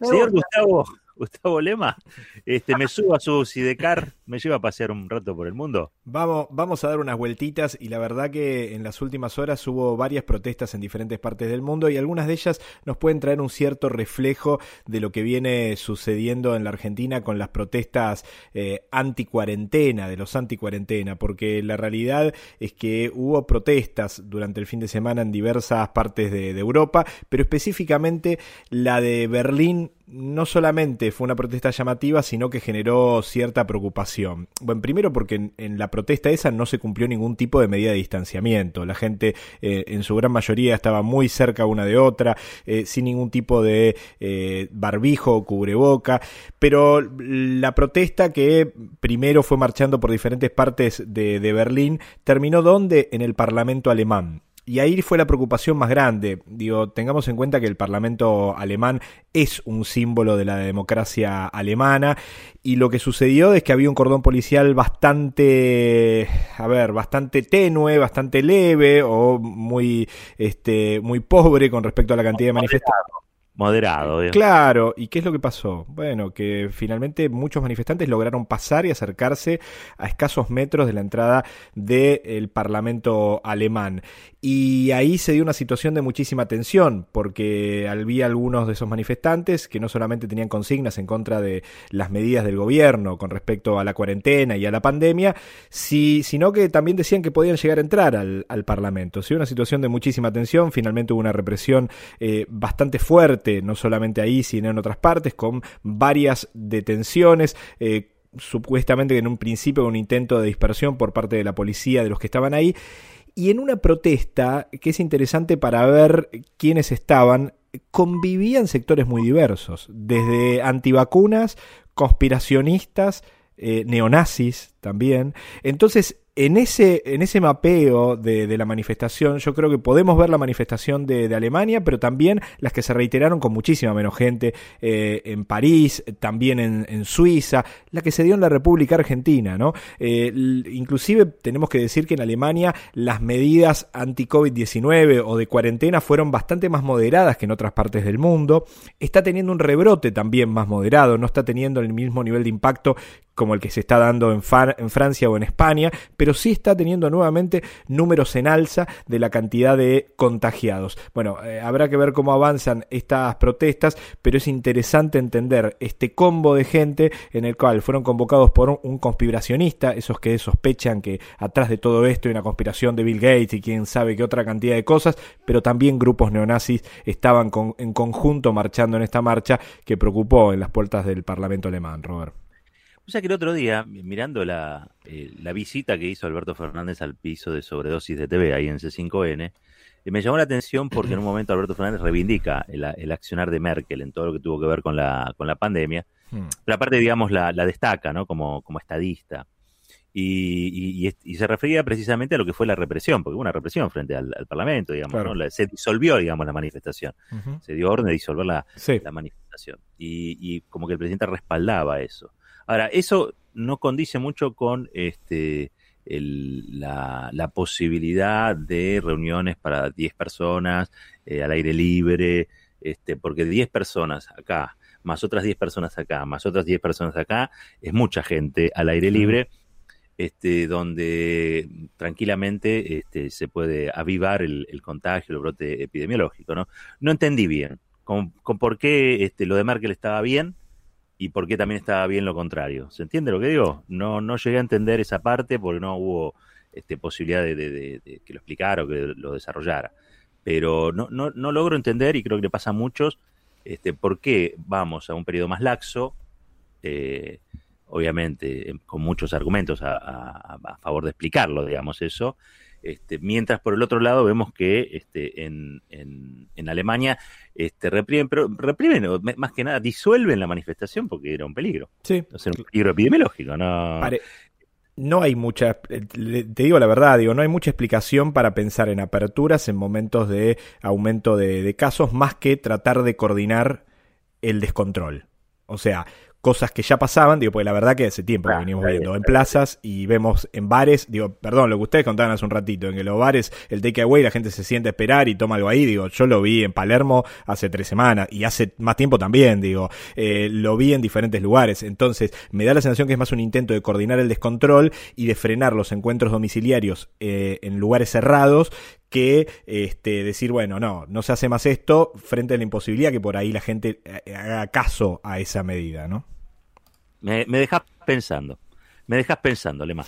Señor Gustavo, Gustavo Lema, este, me subo a su Sidecar, me lleva a pasear un rato por el mundo. Vamos, vamos a dar unas vueltitas y la verdad que en las últimas horas hubo varias protestas en diferentes partes del mundo y algunas de ellas nos pueden traer un cierto reflejo de lo que viene sucediendo en la Argentina con las protestas eh, anti-cuarentena, de los anti-cuarentena, porque la realidad es que hubo protestas durante el fin de semana en diversas partes de Europa, pero específicamente la de Berlín no solamente fue una protesta llamativa, sino que generó cierta preocupación. Bueno, primero porque en, la protesta esa no se cumplió ningún tipo de medida de distanciamiento. La gente eh, en su gran mayoría estaba muy cerca una de otra, eh, sin ningún tipo de eh, barbijo o cubreboca. Pero la protesta que primero fue marchando por diferentes partes de, de Berlín terminó donde? En el Parlamento alemán. Y ahí fue la preocupación más grande. Digo, tengamos en cuenta que el Parlamento alemán es un símbolo de la democracia alemana. Y lo que sucedió es que había un cordón policial bastante, a ver, bastante tenue, bastante leve o muy, este, muy pobre con respecto a la cantidad de manifestantes moderado. Claro, ¿y qué es lo que pasó? Bueno, que finalmente muchos manifestantes lograron pasar y acercarse a escasos metros de la entrada del Parlamento alemán. Y ahí se dio una situación de muchísima tensión, porque había algunos de esos manifestantes que no solamente tenían consignas en contra de las medidas del gobierno con respecto a la cuarentena y a la pandemia, sino que también decían que podían llegar a entrar al, Parlamento. Se dio una situación de muchísima tensión, finalmente hubo una represión eh, bastante fuerte no solamente ahí, sino en otras partes, con varias detenciones. Eh, supuestamente en un principio un intento de dispersión por parte de la policía de los que estaban ahí y en una protesta que es interesante para ver quiénes estaban convivían sectores muy diversos desde antivacunas conspiracionistas eh, neonazis también entonces en ese, en ese mapeo de, la manifestación, yo creo que podemos ver la manifestación de, Alemania, pero también las que se reiteraron con muchísima menos gente eh, en París, también en, Suiza, la que se dio en la República Argentina, ¿no? Eh, inclusive tenemos que decir que en Alemania las medidas anti-COVID-19 o de cuarentena fueron bastante más moderadas que en otras partes del mundo. Está teniendo un rebrote también más moderado, no está teniendo el mismo nivel de impacto como el que se está dando en, Francia o en España, pero sí está teniendo nuevamente números en alza de la cantidad de contagiados. Bueno, eh, habrá que ver cómo avanzan estas protestas, pero es interesante entender este combo de gente en el cual fueron convocados por un, conspiracionista, esos que sospechan que atrás de todo esto hay una conspiración de Bill Gates y quién sabe qué otra cantidad de cosas, pero también grupos neonazis estaban en conjunto marchando en esta marcha que preocupó en las puertas del Parlamento alemán, Robert. O sea que el otro día, mirando la, eh, la visita que hizo Alberto Fernández al piso de sobredosis de TV ahí en C5N, eh, me llamó la atención porque en un momento Alberto Fernández reivindica el, accionar de Merkel en todo lo que tuvo que ver con la, con la pandemia, hmm. pero aparte, digamos, la, destaca ¿no? como, como estadista. Y, y, se refería precisamente a lo que fue la represión, porque hubo una represión frente al, Parlamento, digamos, ¿no? se disolvió, digamos, la manifestación. Se dio orden de disolver la, la manifestación. Y, y, como que el presidente respaldaba eso. Ahora, eso no condice mucho con este, la, posibilidad de reuniones para 10 personas eh, al aire libre, este, porque 10 personas acá, más otras 10 personas acá, más otras 10 personas acá, es mucha gente al aire libre. Este, donde tranquilamente este, se puede avivar el, contagio, el brote epidemiológico. No, no entendí bien con, por qué este, lo de Merkel estaba bien y por qué también estaba bien lo contrario. ¿Se entiende lo que digo? No, no llegué a entender esa parte porque no hubo este, posibilidad de, que lo explicara o que lo desarrollara. Pero no, no, no logro entender, y creo que le pasa a muchos, este, por qué vamos a un periodo más laxo, eh, obviamente con muchos argumentos a, a, favor de explicarlo, digamos eso, este, mientras por el otro lado vemos que este, en, en, Alemania este, reprimen, pero reprimen, más que nada disuelven la manifestación porque era un peligro. Sí. O sea, un peligro epidemiológico, ¿no? no hay mucha, te digo la verdad, digo, no hay mucha explicación para pensar en aperturas en momentos de aumento de casos, más que tratar de coordinar el descontrol. O sea, cosas que ya pasaban, digo, porque la verdad que hace tiempo que venimos viendo en plazas y vemos en bares, digo, perdón, lo que ustedes contaban hace un ratito, en que los bares, el takeaway, la gente se siente a esperar y toma algo ahí, digo, yo lo vi en Palermo hace tres semanas y hace más tiempo también, digo, eh, lo vi en diferentes lugares, entonces me da la sensación que es más un intento de coordinar el descontrol y de frenar los encuentros domiciliarios eh, en lugares cerrados que este, decir, bueno, no, no se hace más esto frente a la imposibilidad que por ahí la gente eh, haga caso a esa medida, ¿no? Me, me dejas pensando. Me dejas pensando, Lema.